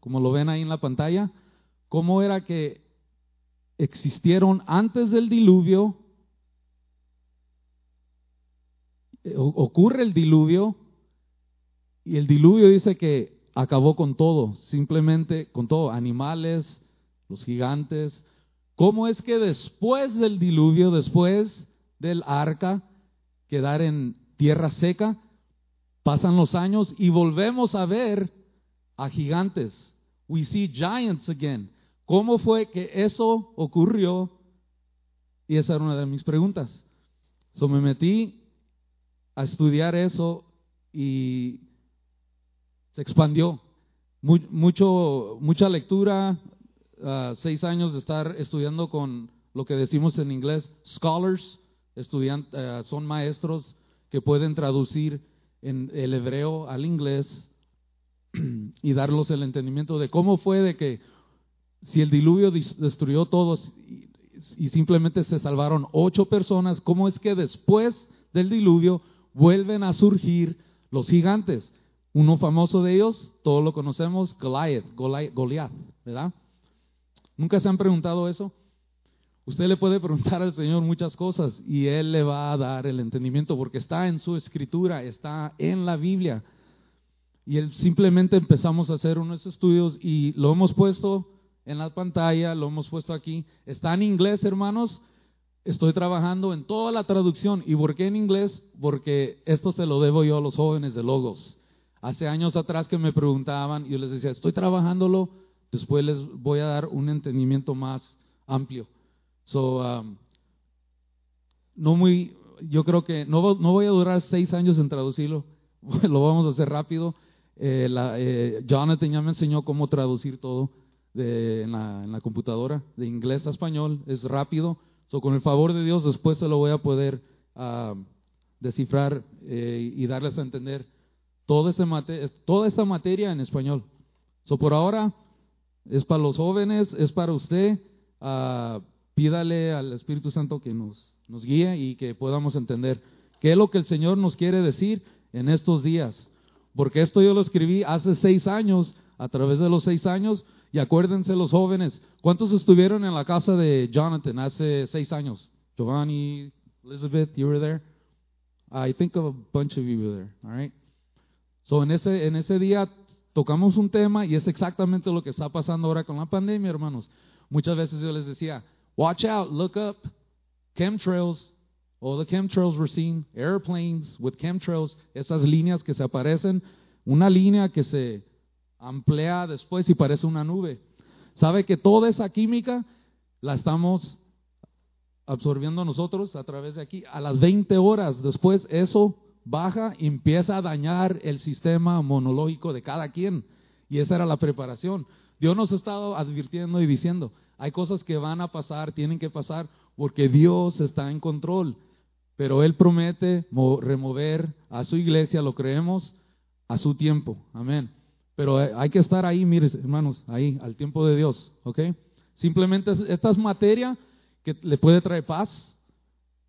como lo ven ahí en la pantalla, cómo era que existieron antes del diluvio, eh, ocurre el diluvio, y el diluvio dice que acabó con todo, simplemente con todo, animales, los gigantes. ¿Cómo es que después del diluvio, después del arca, quedar en tierra seca, pasan los años y volvemos a ver a gigantes? We see giants again. ¿Cómo fue que eso ocurrió? Y esa era una de mis preguntas. So me metí a estudiar eso y se expandió. mucho, mucha lectura, uh, seis años de estar estudiando con lo que decimos en inglés scholars, estudiantes, uh, son maestros que pueden traducir en el hebreo al inglés y darlos el entendimiento de cómo fue de que si el diluvio destruyó todos y, simplemente se salvaron ocho personas, ¿cómo es que después del diluvio vuelven a surgir los gigantes? Uno famoso de ellos, todos lo conocemos, Goliath, Goliath, ¿verdad? ¿Nunca se han preguntado eso? Usted le puede preguntar al Señor muchas cosas y Él le va a dar el entendimiento porque está en su escritura, está en la Biblia. Y él simplemente empezamos a hacer unos estudios y lo hemos puesto en la pantalla, lo hemos puesto aquí. Está en inglés, hermanos. Estoy trabajando en toda la traducción. ¿Y por qué en inglés? Porque esto se lo debo yo a los jóvenes de Logos. Hace años atrás que me preguntaban, yo les decía, estoy trabajándolo, después les voy a dar un entendimiento más amplio. So, um, no muy, yo creo que no, no, voy a durar seis años en traducirlo, lo vamos a hacer rápido. Eh, la, eh, Jonathan ya me enseñó cómo traducir todo de, en, la, en, la, computadora, de inglés a español, es rápido. So, con el favor de Dios, después se lo voy a poder uh, descifrar eh, y darles a entender toda, ese mate, toda esta materia en español. So, por ahora, es para los jóvenes, es para usted. Uh, pídale al Espíritu Santo que nos, nos guíe y que podamos entender qué es lo que el Señor nos quiere decir en estos días. Porque esto yo lo escribí hace seis años, a través de los seis años, y acuérdense los jóvenes, ¿cuántos estuvieron en la casa de Jonathan hace seis años? Giovanni, Elizabeth, you were there? I think of a bunch of you were there, all right? So en ese, en ese día tocamos un tema y es exactamente lo que está pasando ahora con la pandemia, hermanos. Muchas veces yo les decía, watch out, look up, chemtrails, all the chemtrails we're seeing, airplanes with chemtrails, esas líneas que se aparecen, una línea que se amplía después y parece una nube. ¿Sabe que toda esa química la estamos absorbiendo nosotros a través de aquí? A las 20 horas después eso baja y empieza a dañar el sistema monológico de cada quien. Y esa era la preparación. Dios nos ha estado advirtiendo y diciendo, hay cosas que van a pasar, tienen que pasar, porque Dios está en control. Pero Él promete remover a su iglesia, lo creemos, a su tiempo. Amén. Pero hay que estar ahí, mire, hermanos, ahí, al tiempo de Dios, ¿ok? Simplemente esta es materia que le puede traer paz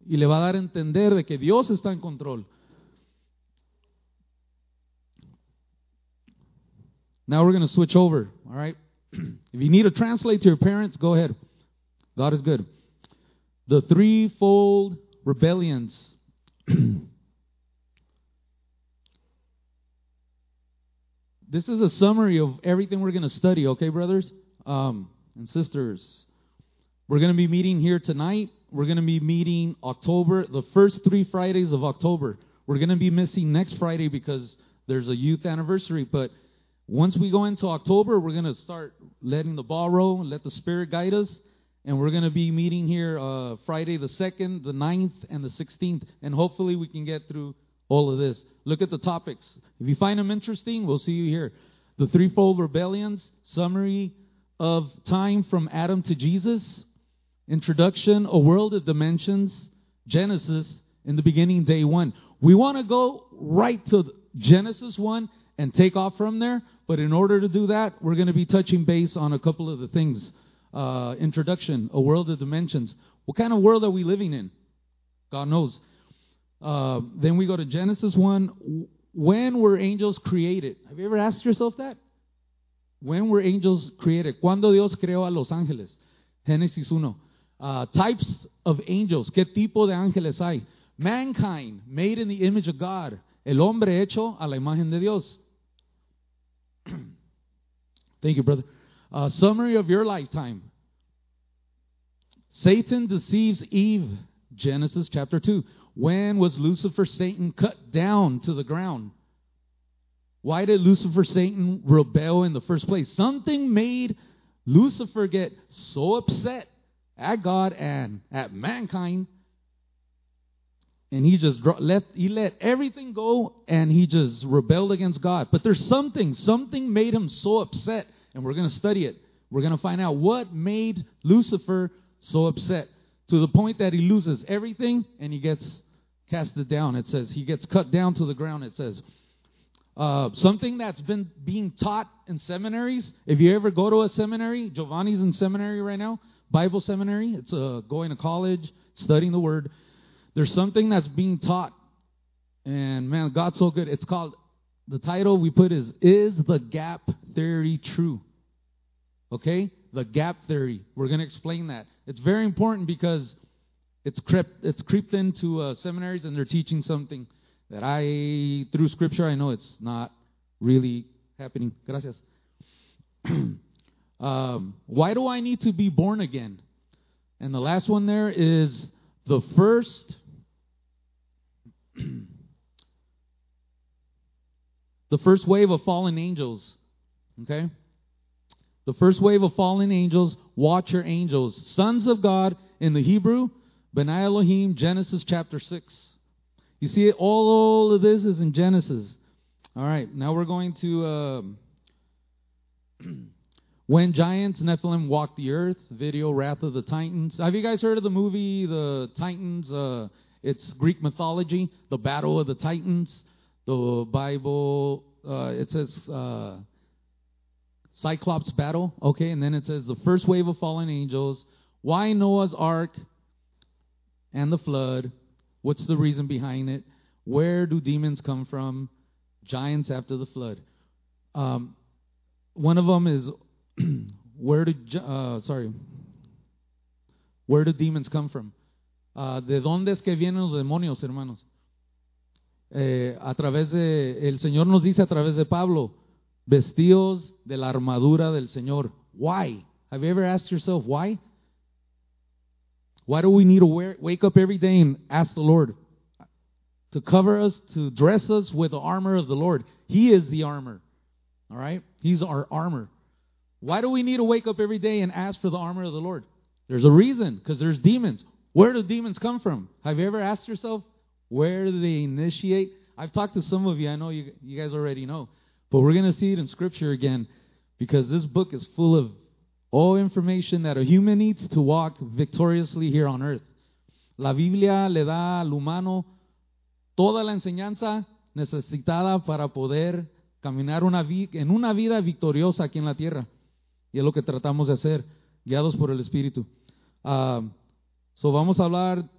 y le va a dar a entender de que Dios está en control. Now we're going to switch over, all right? if you need to translate to your parents, go ahead. God is good. The threefold rebellions. this is a summary of everything we're going to study, okay, brothers um, and sisters? We're going to be meeting here tonight. We're going to be meeting October, the first three Fridays of October. We're going to be missing next Friday because there's a youth anniversary. But once we go into October, we're going to start letting the ball roll and let the Spirit guide us. And we're going to be meeting here uh, Friday the 2nd, the 9th, and the 16th. And hopefully we can get through all of this. Look at the topics. If you find them interesting, we'll see you here. The threefold rebellions, summary of time from Adam to Jesus, introduction, a world of dimensions, Genesis, in the beginning, day one. We want to go right to Genesis 1 and take off from there, but in order to do that, we're going to be touching base on a couple of the things. Uh, introduction, a world of dimensions. What kind of world are we living in? God knows. Uh, then we go to Genesis 1. When were angels created? Have you ever asked yourself that? When were angels created? ¿Cuándo Dios creó a los ángeles? Génesis 1. Uh, types of angels. ¿Qué tipo de ángeles hay? Mankind, made in the image of God. El hombre hecho a la imagen de Dios. Thank you, brother. Uh, summary of your lifetime. Satan deceives Eve. Genesis chapter 2. When was Lucifer, Satan, cut down to the ground? Why did Lucifer, Satan, rebel in the first place? Something made Lucifer get so upset at God and at mankind, and he just let he let everything go, and he just rebelled against God. But there's something, something made him so upset, and we're going to study it. We're going to find out what made Lucifer so upset to the point that he loses everything and he gets casted down. It says he gets cut down to the ground. It says. Uh, something that's been being taught in seminaries. If you ever go to a seminary, Giovanni's in seminary right now, Bible seminary. It's uh, going to college, studying the Word. There's something that's being taught, and man, God's so good. It's called the title we put is "Is the Gap Theory True?" Okay, the gap theory. We're going to explain that. It's very important because it's crept, it's creeped into uh, seminaries and they're teaching something that I, through scripture, I know it's not really happening. Gracias. um, why do I need to be born again? And the last one there is the first. the first wave of fallen angels. Okay? The first wave of fallen angels, watcher angels, sons of God in the Hebrew, Benai Elohim, Genesis chapter 6. You see, all of this is in Genesis. All right, now we're going to. Uh, when giants, Nephilim walked the earth, video, Wrath of the Titans. Have you guys heard of the movie, The Titans? Uh, it's Greek mythology, the Battle of the Titans. The Bible, uh, it says uh, Cyclops battle, okay, and then it says the first wave of fallen angels. Why Noah's Ark and the flood? What's the reason behind it? Where do demons come from? Giants after the flood. Um, one of them is where do uh, sorry where do demons come from? Uh, ¿De dónde es que vienen los demonios, hermanos? Eh, a través de el Señor nos dice a través de Pablo, vestidos de la armadura del Señor. Why? Have you ever asked yourself why? Why do we need to wear, wake up every day and ask the Lord to cover us, to dress us with the armor of the Lord? He is the armor. All right? He's our armor. Why do we need to wake up every day and ask for the armor of the Lord? There's a reason, because there's demons. Where do demons come from? Have you ever asked yourself, where do they initiate? I've talked to some of you. I know you, you guys already know. But we're going to see it in Scripture again because this book is full of all information that a human needs to walk victoriously here on earth. La Biblia le da al humano toda la enseñanza necesitada para poder caminar una en una vida victoriosa aquí en la tierra. Y es lo que tratamos de hacer, guiados por el Espíritu. Uh, so vamos a hablar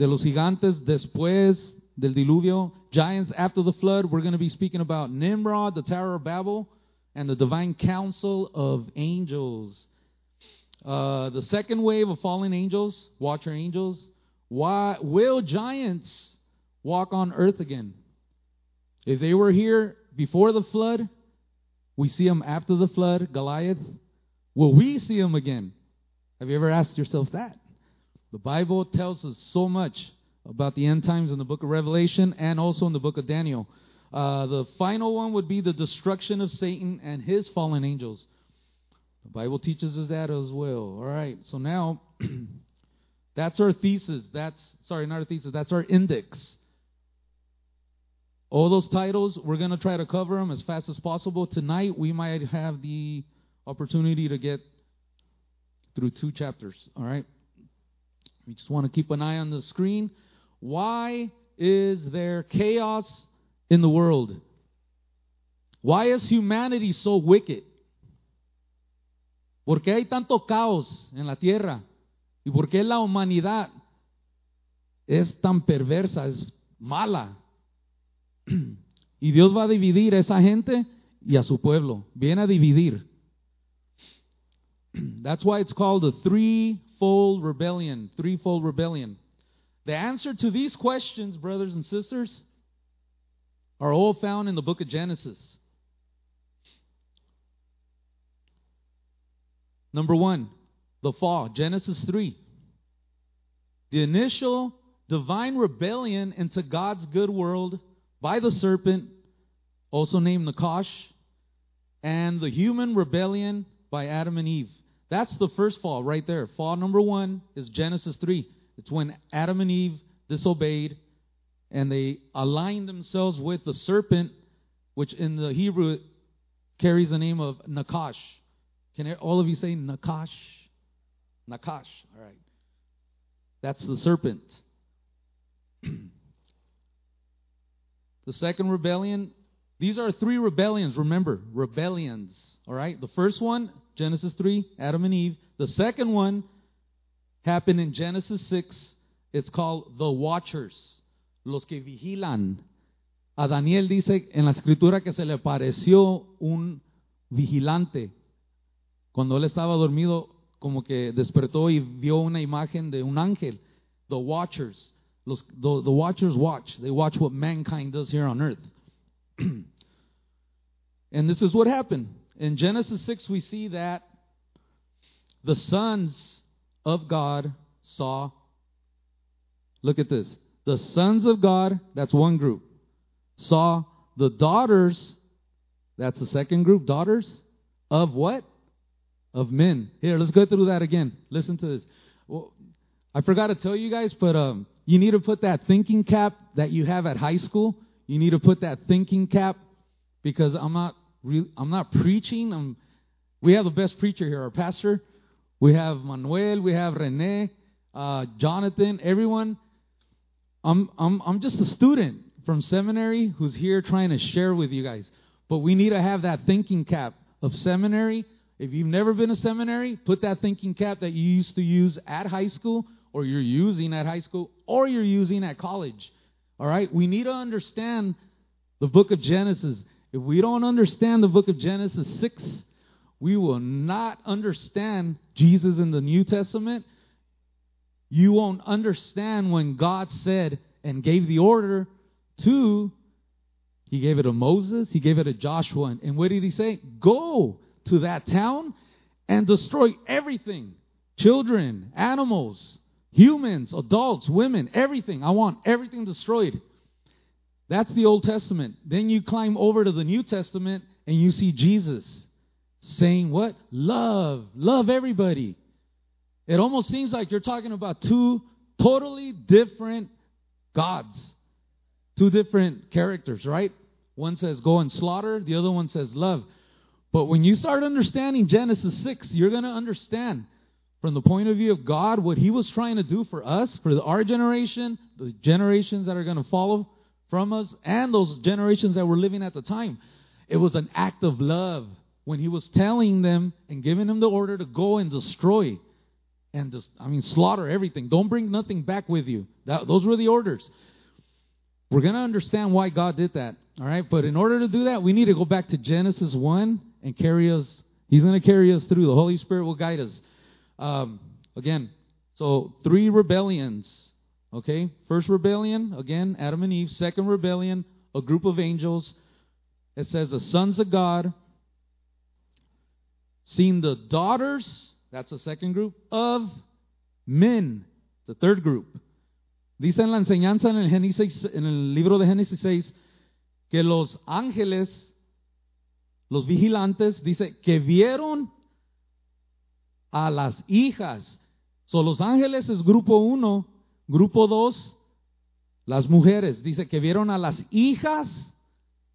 de los gigantes después del diluvio. Giants after the flood. We're going to be speaking about Nimrod, the Tower of Babel and the divine council of angels. Uh, the second wave of fallen angels, watcher angels. Why will giants walk on earth again? If they were here before the flood, we see them after the flood, Goliath. Will we see them again? Have you ever asked yourself that? The Bible tells us so much about the end times in the book of Revelation and also in the book of Daniel. Uh, the final one would be the destruction of Satan and his fallen angels. The Bible teaches us that as well. All right, so now that's our thesis. That's, sorry, not our thesis, that's our index. All those titles, we're going to try to cover them as fast as possible. Tonight, we might have the opportunity to get through two chapters. All right? We just want to keep an eye on the screen. Why is there chaos in the world? Why is humanity so wicked? ¿Por qué hay tanto caos en la tierra? ¿Y por qué la humanidad es tan perversa, es mala? Y Dios va a dividir a esa gente y a su pueblo. Viene a dividir. That's why it's called a threefold rebellion. Threefold rebellion. The answer to these questions, brothers and sisters, are all found in the book of Genesis. Number one, the fall, Genesis 3. The initial divine rebellion into God's good world by the serpent, also named Nakash, and the human rebellion by Adam and Eve. That's the first fall right there. Fall number one is Genesis 3. It's when Adam and Eve disobeyed and they aligned themselves with the serpent, which in the Hebrew carries the name of Nakash. Can all of you say Nakash? Nakash. All right. That's the serpent. the second rebellion, these are three rebellions, remember, rebellions. All right? The first one, Genesis 3, Adam and Eve. The second one happened in Genesis 6. It's called the Watchers, los que vigilan. A Daniel dice en la escritura que se le pareció un vigilante. Cuando él estaba dormido, como que despertó y vio una imagen de un ángel. The Watchers. Los, the, the Watchers watch. They watch what mankind does here on earth. and this is what happened. In Genesis 6, we see that the sons of God saw. Look at this. The sons of God, that's one group, saw the daughters, that's the second group, daughters of what? Of men. Here, let's go through that again. Listen to this. Well, I forgot to tell you guys, but um, you need to put that thinking cap that you have at high school. You need to put that thinking cap because I'm not re- I'm not preaching. I'm, we have the best preacher here, our pastor. We have Manuel, we have Rene, uh, Jonathan, everyone. I'm, I'm, I'm just a student from seminary who's here trying to share with you guys. But we need to have that thinking cap of seminary. If you've never been to seminary, put that thinking cap that you used to use at high school, or you're using at high school, or you're using at college. All right? We need to understand the book of Genesis. If we don't understand the book of Genesis 6, we will not understand Jesus in the New Testament. You won't understand when God said and gave the order to, He gave it to Moses, He gave it to Joshua. And what did He say? Go to that town and destroy everything children, animals, humans, adults, women, everything. I want everything destroyed. That's the Old Testament. Then you climb over to the New Testament and you see Jesus saying what? Love. Love everybody. It almost seems like you're talking about two totally different gods, two different characters, right? One says go and slaughter, the other one says love. But when you start understanding Genesis 6, you're going to understand from the point of view of God what He was trying to do for us, for our generation, the generations that are going to follow from us and those generations that were living at the time. It was an act of love when he was telling them and giving them the order to go and destroy and just, I mean, slaughter everything. Don't bring nothing back with you. That, those were the orders. We're going to understand why God did that. All right. But in order to do that, we need to go back to Genesis 1 and carry us. He's going to carry us through. The Holy Spirit will guide us. Um, again, so three rebellions Okay? First rebellion, again, Adam and Eve. Second rebellion, a group of angels. It says the sons of God seen the daughters, that's the second group, of men, the third group. Dice en la enseñanza en el, Génesis, en el libro de Génesis 6 que los ángeles, los vigilantes, dice que vieron a las hijas. So, los ángeles es grupo uno Grupo 2, las mujeres. Dice que vieron a las hijas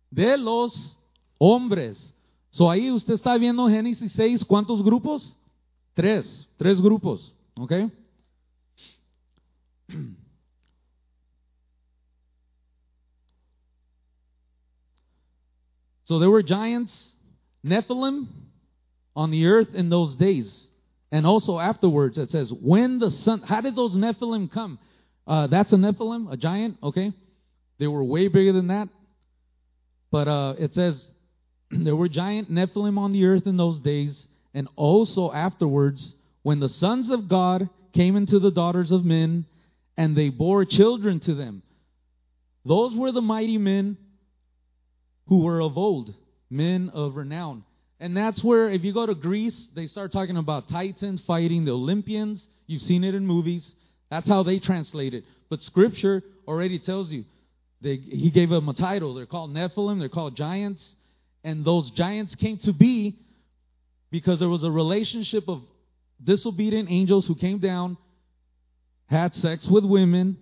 de los hombres. So ahí usted está viendo Génesis 6, ¿cuántos grupos? Tres, tres grupos, ¿ok? So there were giants, Nephilim, on the earth in those days. And also afterwards, it says, when the sun, how did those Nephilim come? Uh, that's a Nephilim, a giant, okay? They were way bigger than that. But uh, it says, there were giant Nephilim on the earth in those days, and also afterwards, when the sons of God came into the daughters of men, and they bore children to them. Those were the mighty men who were of old, men of renown. And that's where, if you go to Greece, they start talking about Titans fighting the Olympians. You've seen it in movies. That's how they translate it. But Scripture already tells you. They, he gave them a title. They're called Nephilim. They're called giants. And those giants came to be because there was a relationship of disobedient angels who came down, had sex with women,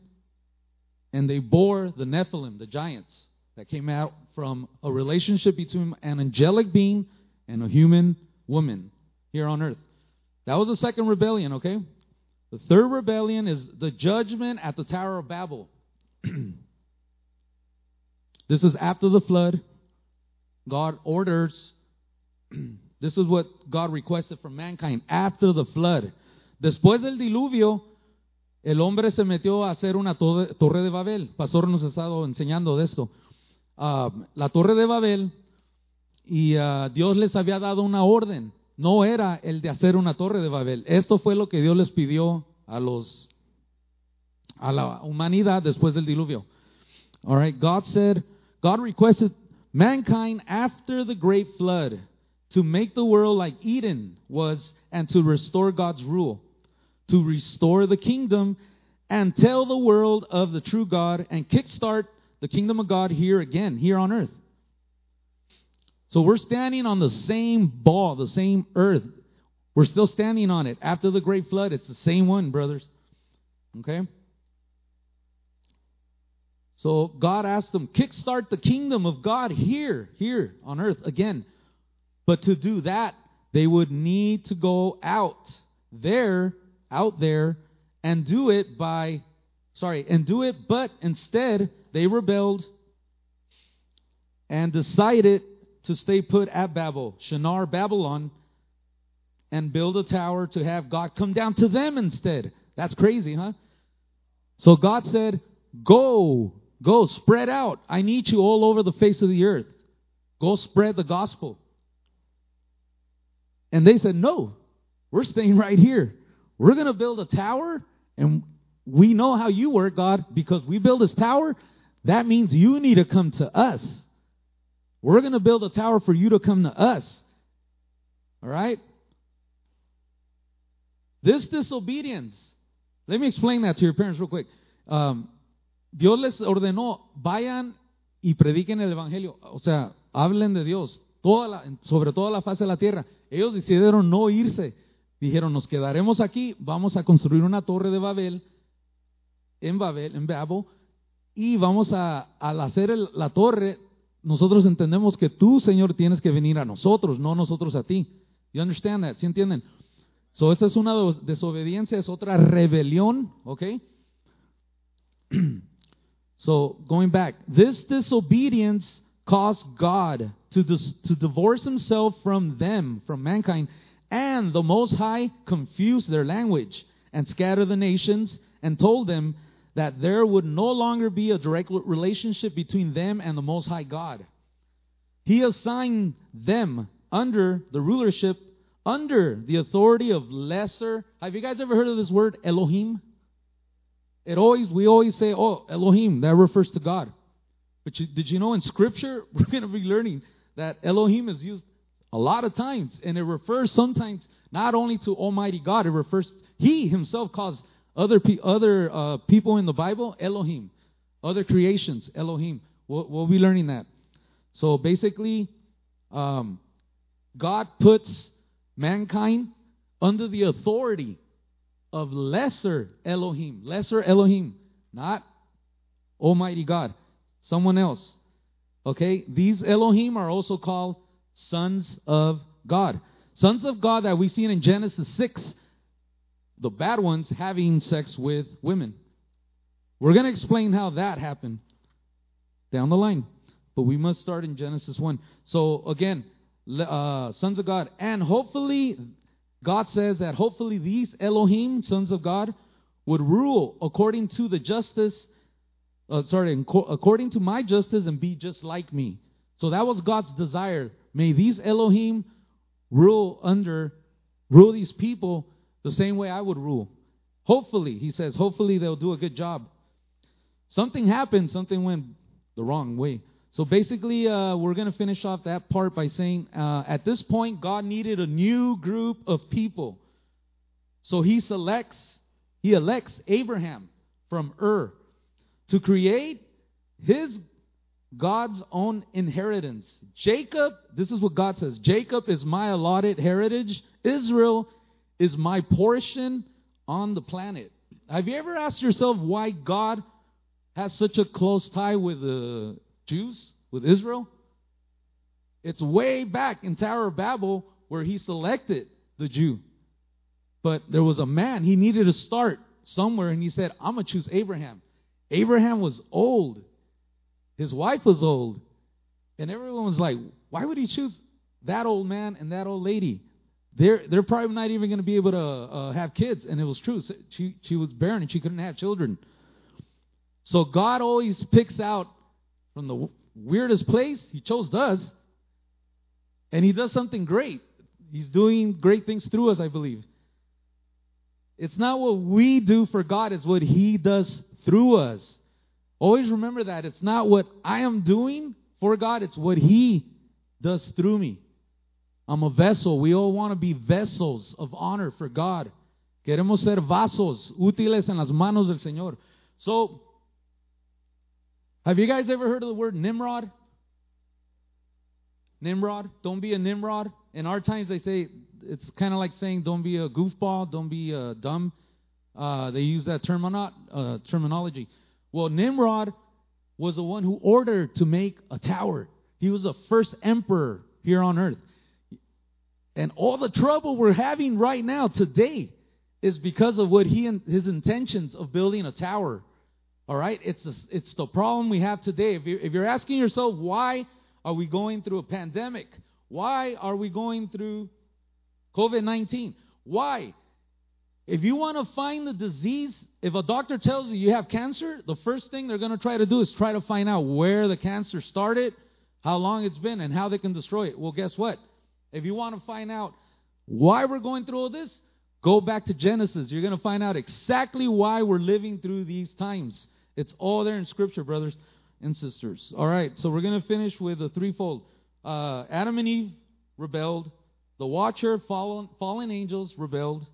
and they bore the Nephilim, the giants, that came out from a relationship between an angelic being and a human woman here on earth. That was the second rebellion, okay? The third rebellion is the judgment at the Tower of Babel. this is after the flood. God orders, this is what God requested from mankind after the flood. Después del diluvio, el hombre se metió a hacer una torre de Babel. Pastor nos ha estado enseñando de esto. Uh, la torre de Babel y uh, Dios les había dado una orden. No era el de hacer una torre de Babel. Esto fue lo que Dios les pidió a los a la humanidad después del diluvio. All right, God said, God requested mankind after the great flood to make the world like Eden was and to restore God's rule, to restore the kingdom and tell the world of the true God and kickstart the kingdom of God here again, here on earth. So we're standing on the same ball, the same earth. We're still standing on it. After the great flood, it's the same one, brothers. Okay? So God asked them, kickstart the kingdom of God here, here on earth again. But to do that, they would need to go out there, out there, and do it by, sorry, and do it, but instead they rebelled and decided to stay put at Babel, Shinar, Babylon, and build a tower to have God come down to them instead. That's crazy, huh? So God said, Go, go, spread out. I need you all over the face of the earth. Go spread the gospel. And they said, No, we're staying right here. We're going to build a tower, and we know how you work, God, because we build this tower. That means you need to come to us. We're going to build a tower for you to come to us. All right? This disobedience, let me explain that to your parents real quick. Um, Dios les ordenó, vayan y prediquen el Evangelio. O sea, hablen de Dios toda la, sobre toda la faz de la tierra. Ellos decidieron no irse. Dijeron, nos quedaremos aquí, vamos a construir una torre de Babel, en Babel, en Babel, y vamos a, hacer el, la torre, nosotros entendemos que tú, Señor, tienes que venir a nosotros, no nosotros a ti. You understand that? ¿Sí entienden? So, esta es una desobediencia, es otra rebelión, okay? so, going back, this disobedience caused God to, dis- to divorce himself from them, from mankind, and the Most High confused their language and scattered the nations and told them that there would no longer be a direct relationship between them and the Most High God. He assigned them under the rulership, under the authority of lesser. Have you guys ever heard of this word, Elohim? It always we always say, "Oh, Elohim," that refers to God. But you, did you know in Scripture we're going to be learning that Elohim is used a lot of times, and it refers sometimes not only to Almighty God. It refers He Himself calls other, pe- other uh, people in the Bible, Elohim. Other creations, Elohim. We'll, we'll be learning that. So basically, um, God puts mankind under the authority of lesser Elohim. Lesser Elohim. Not Almighty God. Someone else. Okay? These Elohim are also called sons of God. Sons of God that we see in Genesis 6 the bad ones having sex with women. We're going to explain how that happened down the line. But we must start in Genesis 1. So, again, uh, sons of God. And hopefully, God says that hopefully these Elohim, sons of God, would rule according to the justice, uh, sorry, according to my justice and be just like me. So that was God's desire May these Elohim rule under, rule these people the same way I would rule. Hopefully, he says, hopefully they'll do a good job. Something happened, something went the wrong way. So basically, uh, we're going to finish off that part by saying uh, at this point, God needed a new group of people. So he selects, he elects Abraham from Ur to create his God's own inheritance. Jacob, this is what God says Jacob is my allotted heritage, Israel is my portion on the planet. Have you ever asked yourself why God has such a close tie with the Jews, with Israel? It's way back in Tower of Babel where he selected the Jew. But there was a man, he needed to start somewhere, and he said, I'm going to choose Abraham. Abraham was old, his wife was old. And everyone was like, why would he choose that old man and that old lady? They're, they're probably not even going to be able to uh, have kids. And it was true. She, she was barren and she couldn't have children. So God always picks out from the weirdest place. He chose us. And He does something great. He's doing great things through us, I believe. It's not what we do for God, it's what He does through us. Always remember that. It's not what I am doing for God, it's what He does through me. I'm a vessel. We all want to be vessels of honor for God. Queremos ser vasos útiles en las manos del Señor. So, have you guys ever heard of the word Nimrod? Nimrod. Don't be a Nimrod. In our times, they say it's kind of like saying don't be a goofball, don't be a dumb. Uh, they use that termino- uh, terminology. Well, Nimrod was the one who ordered to make a tower. He was the first emperor here on earth. And all the trouble we're having right now today is because of what he and his intentions of building a tower. All right? It's the, it's the problem we have today. If, you, if you're asking yourself, why are we going through a pandemic? Why are we going through COVID 19? Why? If you want to find the disease, if a doctor tells you you have cancer, the first thing they're going to try to do is try to find out where the cancer started, how long it's been, and how they can destroy it. Well, guess what? If you want to find out why we're going through all this, go back to Genesis. You're going to find out exactly why we're living through these times. It's all there in Scripture, brothers and sisters. All right, so we're going to finish with a threefold. Uh, Adam and Eve rebelled. The watcher, fallen, fallen angels rebelled.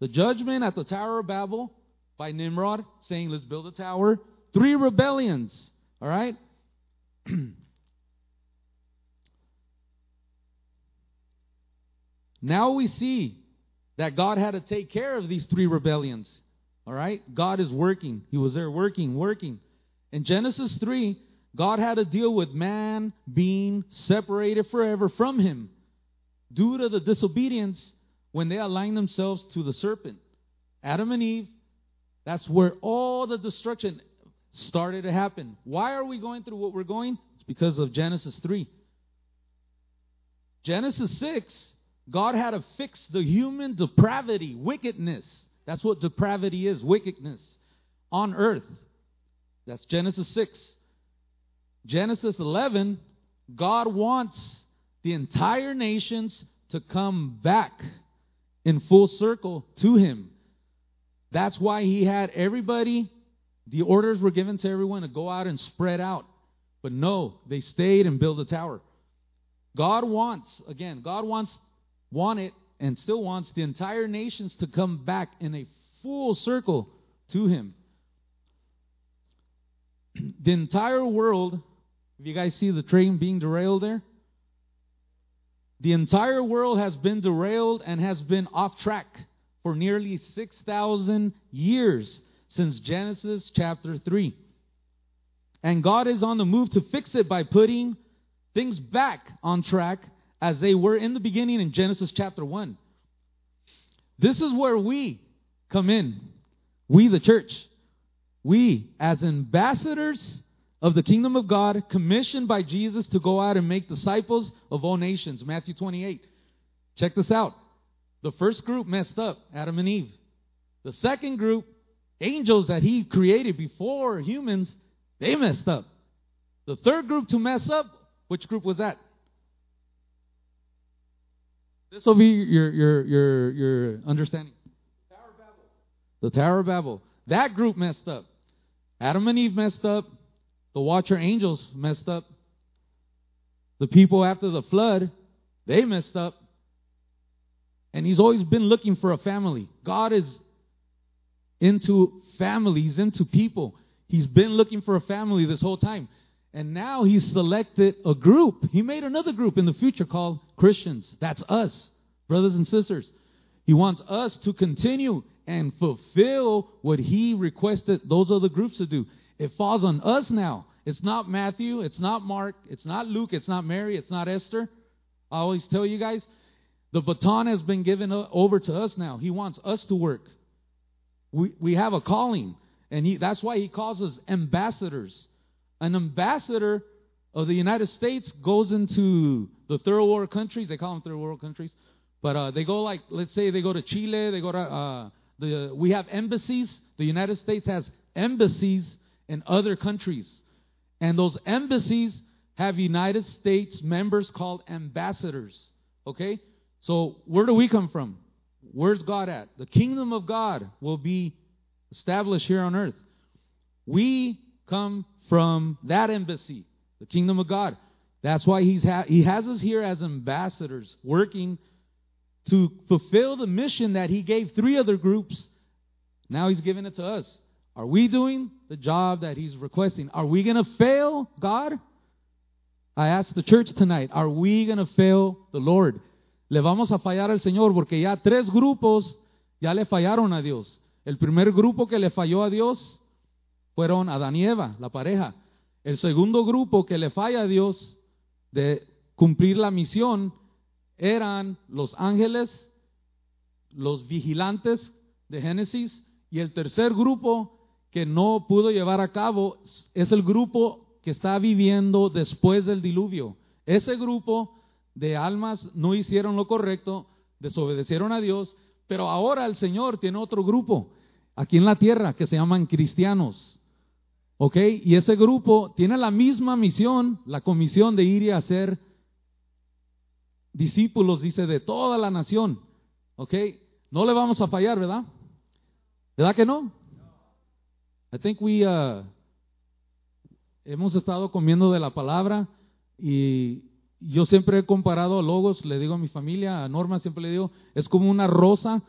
The judgment at the Tower of Babel by Nimrod, saying, let's build a tower. Three rebellions. All right? Now we see that God had to take care of these three rebellions. All right? God is working. He was there working, working. In Genesis 3, God had to deal with man being separated forever from him due to the disobedience when they aligned themselves to the serpent. Adam and Eve, that's where all the destruction started to happen. Why are we going through what we're going? It's because of Genesis 3. Genesis 6 God had to fix the human depravity, wickedness. That's what depravity is wickedness on earth. That's Genesis 6. Genesis 11, God wants the entire nations to come back in full circle to Him. That's why He had everybody, the orders were given to everyone to go out and spread out. But no, they stayed and built a tower. God wants, again, God wants wanted and still wants the entire nations to come back in a full circle to him. the entire world, if you guys see the train being derailed there, the entire world has been derailed and has been off track for nearly 6,000 years since Genesis chapter 3. And God is on the move to fix it by putting things back on track as they were in the beginning in Genesis chapter 1. This is where we come in. We, the church. We, as ambassadors of the kingdom of God, commissioned by Jesus to go out and make disciples of all nations. Matthew 28. Check this out. The first group messed up, Adam and Eve. The second group, angels that he created before humans, they messed up. The third group to mess up, which group was that? This will be your your your your understanding. Tower of Babel. The Tower of Babel. That group messed up. Adam and Eve messed up. The Watcher angels messed up. The people after the flood, they messed up. And he's always been looking for a family. God is into families, into people. He's been looking for a family this whole time. And now he selected a group. He made another group in the future called Christians. That's us, brothers and sisters. He wants us to continue and fulfill what he requested those other groups to do. It falls on us now. It's not Matthew, it's not Mark, it's not Luke, it's not Mary, it's not Esther. I always tell you guys, the baton has been given over to us now. He wants us to work. We, we have a calling, and he, that's why he calls us ambassadors. An ambassador of the United States goes into the third world countries. They call them third world countries, but uh, they go like, let's say they go to Chile. They go to uh, the. We have embassies. The United States has embassies in other countries, and those embassies have United States members called ambassadors. Okay, so where do we come from? Where's God at? The kingdom of God will be established here on earth. We come from that embassy, the kingdom of God. That's why he's ha- he has us here as ambassadors, working to fulfill the mission that he gave three other groups. Now he's giving it to us. Are we doing the job that he's requesting? Are we going to fail God? I ask the church tonight, are we going to fail the Lord? Le vamos a fallar al Señor porque ya tres grupos ya le fallaron a Dios. El primer grupo que le falló a Dios fueron Adán y Eva, la pareja. El segundo grupo que le falla a Dios de cumplir la misión eran los ángeles, los vigilantes de Génesis, y el tercer grupo que no pudo llevar a cabo es el grupo que está viviendo después del diluvio. Ese grupo de almas no hicieron lo correcto, desobedecieron a Dios, pero ahora el Señor tiene otro grupo aquí en la tierra que se llaman cristianos. ¿Ok? Y ese grupo tiene la misma misión, la comisión de ir y hacer discípulos, dice, de toda la nación. ¿Ok? No le vamos a fallar, ¿verdad? ¿Verdad que no? I think we uh, hemos estado comiendo de la palabra y yo siempre he comparado a Logos, le digo a mi familia, a Norma siempre le digo, es como una rosa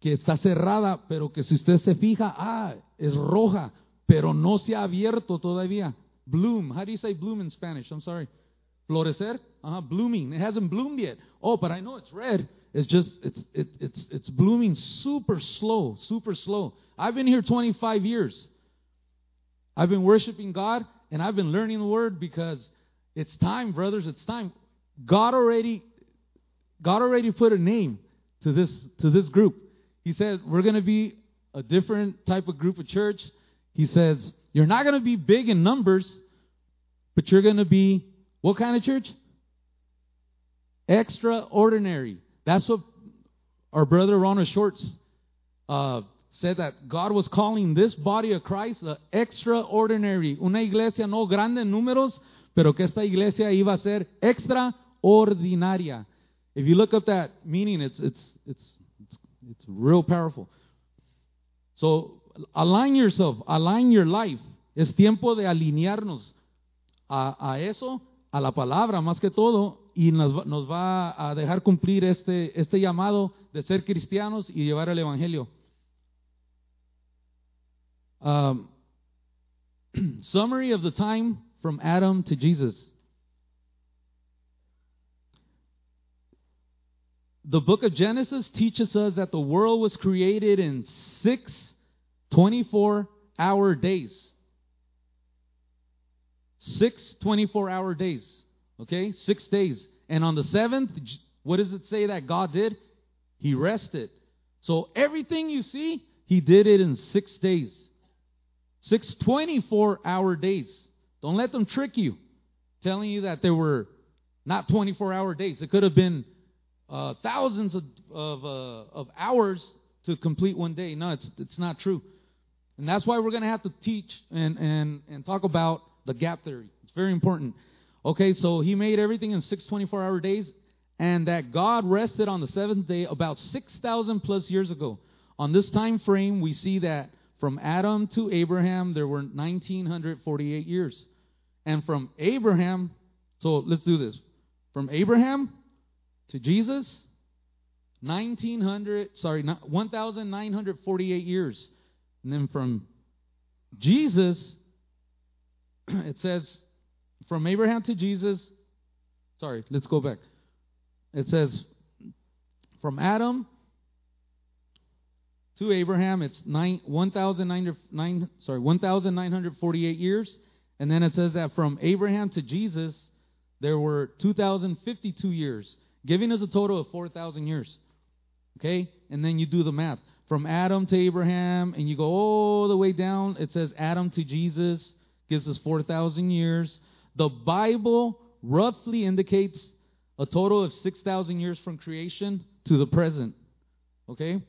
que está cerrada, pero que si usted se fija, ah, es roja, pero no se ha abierto todavía. Bloom. How do you say bloom in Spanish? I'm sorry. Florecer? Uh -huh. Blooming. It hasn't bloomed yet. Oh, but I know it's red. It's just it's it, it's it's blooming super slow, super slow. I've been here 25 years. I've been worshiping God and I've been learning the word because it's time, brothers, it's time. God already God already put a name to this to this group. He said, "We're going to be a different type of group of church." He says, "You're not going to be big in numbers, but you're going to be what kind of church? Extraordinary. That's what our brother Ronald Shorts uh, said that God was calling this body of Christ uh, extraordinary. Una iglesia no grande en números, pero que esta iglesia iba a ser extraordinaria. If you look up that meaning, it's, it's, it's, it's, it's real powerful. So, align yourself, align your life. Es tiempo de alinearnos a, a eso, a la palabra más que todo, y nos, nos va a dejar cumplir este, este llamado de ser cristianos y llevar el Evangelio. Um, summary of the time from Adam to Jesus. The book of Genesis teaches us that the world was created in six 24 hour days. Six 24 hour days. Okay? Six days. And on the seventh, what does it say that God did? He rested. So everything you see, He did it in six days. Six 24 hour days. Don't let them trick you, telling you that there were not 24 hour days. It could have been uh, thousands of, of, uh, of hours to complete one day. No, it's, it's not true. And that's why we're going to have to teach and, and, and talk about the gap theory. It's very important. Okay, so he made everything in six 24 hour days. and that God rested on the seventh day about 6,000 plus years ago. On this time frame, we see that from Adam to Abraham, there were 1,948 years. And from Abraham, so let's do this. From Abraham to Jesus, 1900, sorry, 1,948 years. And then from Jesus, it says, from Abraham to Jesus, sorry, let's go back. It says, from Adam to Abraham, it's 1,900, sorry, 1,948 years. And then it says that from Abraham to Jesus, there were 2,052 years, giving us a total of 4,000 years. Okay? And then you do the math. From Adam to Abraham, and you go all the way down, it says Adam to Jesus gives us 4,000 years. The Bible roughly indicates a total of 6,000 years from creation to the present. Okay?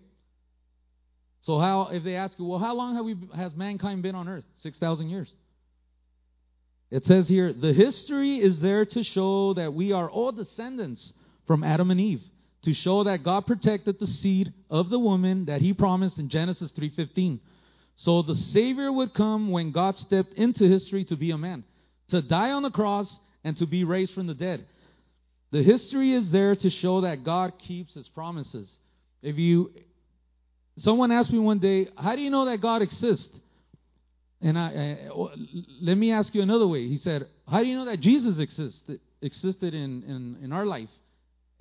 So how if they ask you, well, how long have we has mankind been on earth? 6,000 years. It says here, the history is there to show that we are all descendants from Adam and Eve, to show that God protected the seed of the woman that he promised in Genesis 3:15. So the savior would come when God stepped into history to be a man, to die on the cross and to be raised from the dead. The history is there to show that God keeps his promises. If you someone asked me one day, "How do you know that God exists?" And I, I, oh, let me ask you another way. He said, How do you know that Jesus existed, existed in, in, in our life?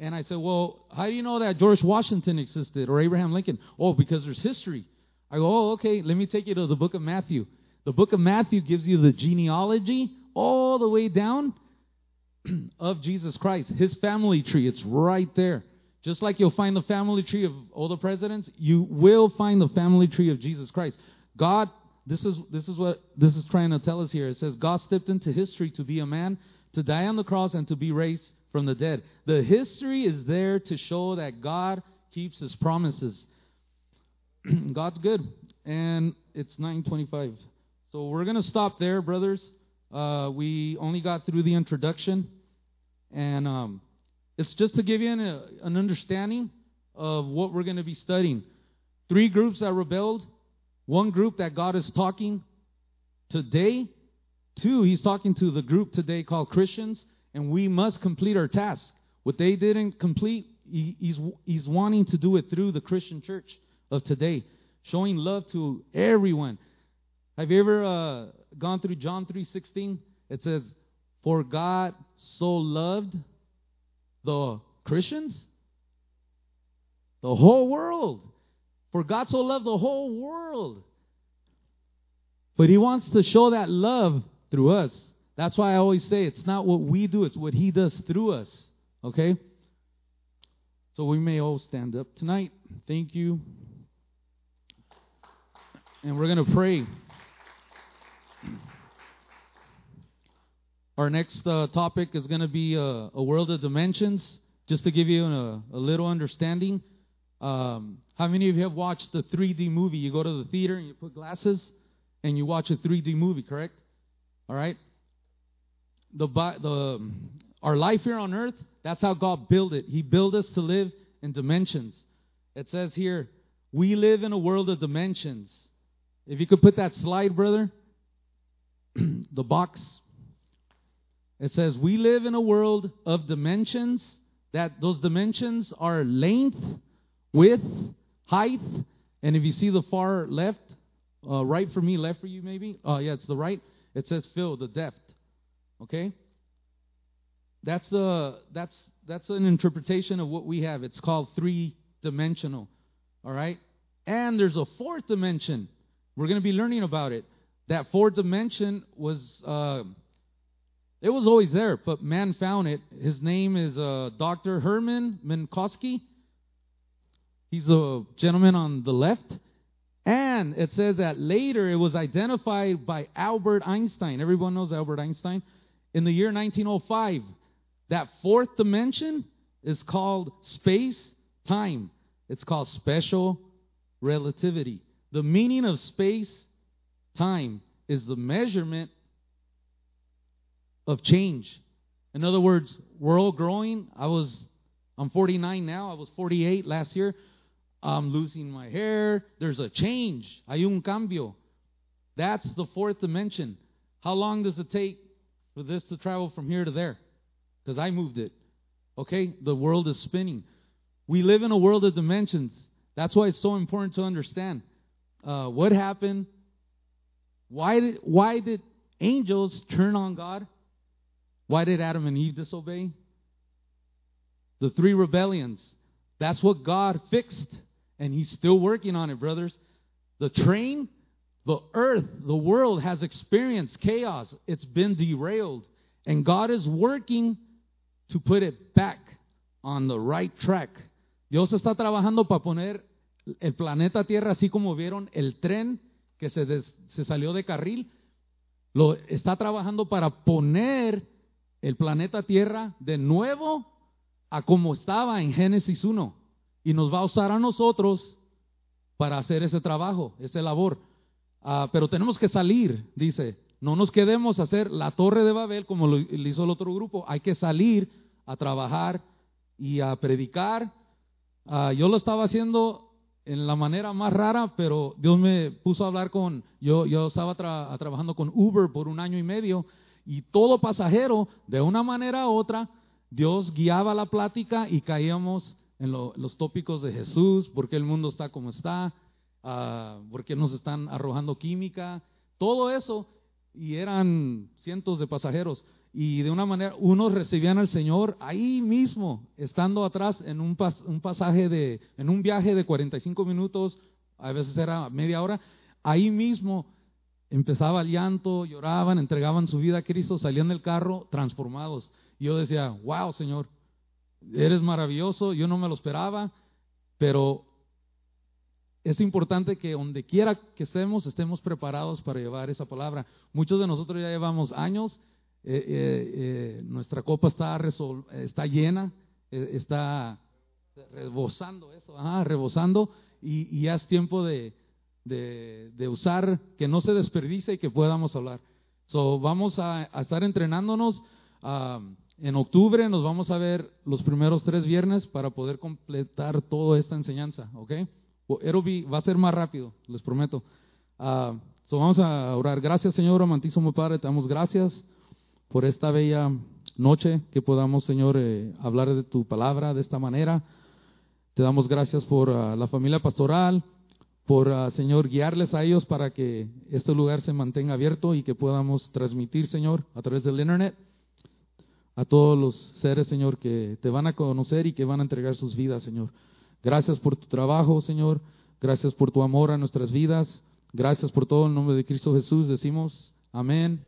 And I said, Well, how do you know that George Washington existed or Abraham Lincoln? Oh, because there's history. I go, Oh, okay, let me take you to the book of Matthew. The book of Matthew gives you the genealogy all the way down of Jesus Christ, his family tree. It's right there. Just like you'll find the family tree of all the presidents, you will find the family tree of Jesus Christ. God this is, this is what this is trying to tell us here. It says, God stepped into history to be a man, to die on the cross, and to be raised from the dead. The history is there to show that God keeps his promises. God's good. And it's 925. So we're going to stop there, brothers. Uh, we only got through the introduction. And um, it's just to give you an, uh, an understanding of what we're going to be studying. Three groups that rebelled one group that God is talking today. Two, he's talking to the group today called Christians, and we must complete our task. What they didn't complete, he, he's, he's wanting to do it through the Christian church of today, showing love to everyone. Have you ever uh, gone through John 3:16? It says, "For God so loved the Christians, the whole world." For God so loved the whole world. But He wants to show that love through us. That's why I always say it's not what we do, it's what He does through us. Okay? So we may all stand up tonight. Thank you. And we're going to pray. Our next uh, topic is going to be uh, a world of dimensions. Just to give you a, a little understanding, um, how many of you have watched the 3D movie? You go to the theater and you put glasses and you watch a 3D movie, correct? All right. The the our life here on earth, that's how God built it. He built us to live in dimensions. It says here, we live in a world of dimensions. If you could put that slide, brother, the box. It says we live in a world of dimensions. That those dimensions are length, width, height, and if you see the far left, uh, right for me, left for you maybe, oh uh, yeah, it's the right, it says fill, the depth. Okay? That's the that's that's an interpretation of what we have. It's called three dimensional. All right? And there's a fourth dimension. We're going to be learning about it. That fourth dimension was uh, it was always there, but man found it. His name is uh, Dr. Hermann Minkowski. He's the gentleman on the left. And it says that later it was identified by Albert Einstein. Everyone knows Albert Einstein. In the year 1905, that fourth dimension is called space time. It's called special relativity. The meaning of space time is the measurement of change. In other words, we're all growing. I was I'm 49 now. I was 48 last year. I'm losing my hair. There's a change. Hay un cambio. That's the fourth dimension. How long does it take for this to travel from here to there? Because I moved it. Okay? The world is spinning. We live in a world of dimensions. That's why it's so important to understand uh, what happened. Why did, why did angels turn on God? Why did Adam and Eve disobey? The three rebellions. That's what God fixed, and He's still working on it, brothers. The train, the earth, the world has experienced chaos. It's been derailed, and God is working to put it back on the right track. Dios está trabajando para poner el planeta Tierra, así como vieron el tren que se, des, se salió de carril, lo está trabajando para poner el planeta Tierra de nuevo a como estaba en Génesis 1 y nos va a usar a nosotros para hacer ese trabajo, esa labor. Uh, pero tenemos que salir, dice, no nos quedemos a hacer la torre de Babel como lo hizo el otro grupo, hay que salir a trabajar y a predicar. Uh, yo lo estaba haciendo en la manera más rara, pero Dios me puso a hablar con, yo, yo estaba tra trabajando con Uber por un año y medio y todo pasajero, de una manera u otra, Dios guiaba la plática y caíamos en lo, los tópicos de Jesús, por qué el mundo está como está, uh, por qué nos están arrojando química, todo eso, y eran cientos de pasajeros. Y de una manera, unos recibían al Señor ahí mismo, estando atrás en un, un pasaje de, en un viaje de 45 minutos, a veces era media hora, ahí mismo empezaba el llanto, lloraban, entregaban su vida a Cristo, salían del carro transformados. Y yo decía, wow, Señor, eres maravilloso, yo no me lo esperaba, pero es importante que donde quiera que estemos, estemos preparados para llevar esa palabra. Muchos de nosotros ya llevamos años, eh, eh, eh, nuestra copa está, está llena, está rebosando eso, rebosando, y, ya es tiempo de, de, usar, que no se desperdice y que podamos hablar. So, vamos a, estar entrenándonos. Ah, en octubre nos vamos a ver los primeros tres viernes para poder completar toda esta enseñanza, ¿ok? Va a ser más rápido, les prometo. Uh, vamos a orar. Gracias, Señor, amantísimo Padre, te damos gracias por esta bella noche que podamos, Señor, eh, hablar de tu palabra de esta manera. Te damos gracias por ah, la familia pastoral, por, uh, Señor, guiarles a ellos para que este lugar se mantenga abierto y que podamos transmitir, Señor, a través del Internet a todos los seres, Señor, que te van a conocer y que van a entregar sus vidas, Señor. Gracias por tu trabajo, Señor. Gracias por tu amor a nuestras vidas. Gracias por todo. En nombre de Cristo Jesús decimos amén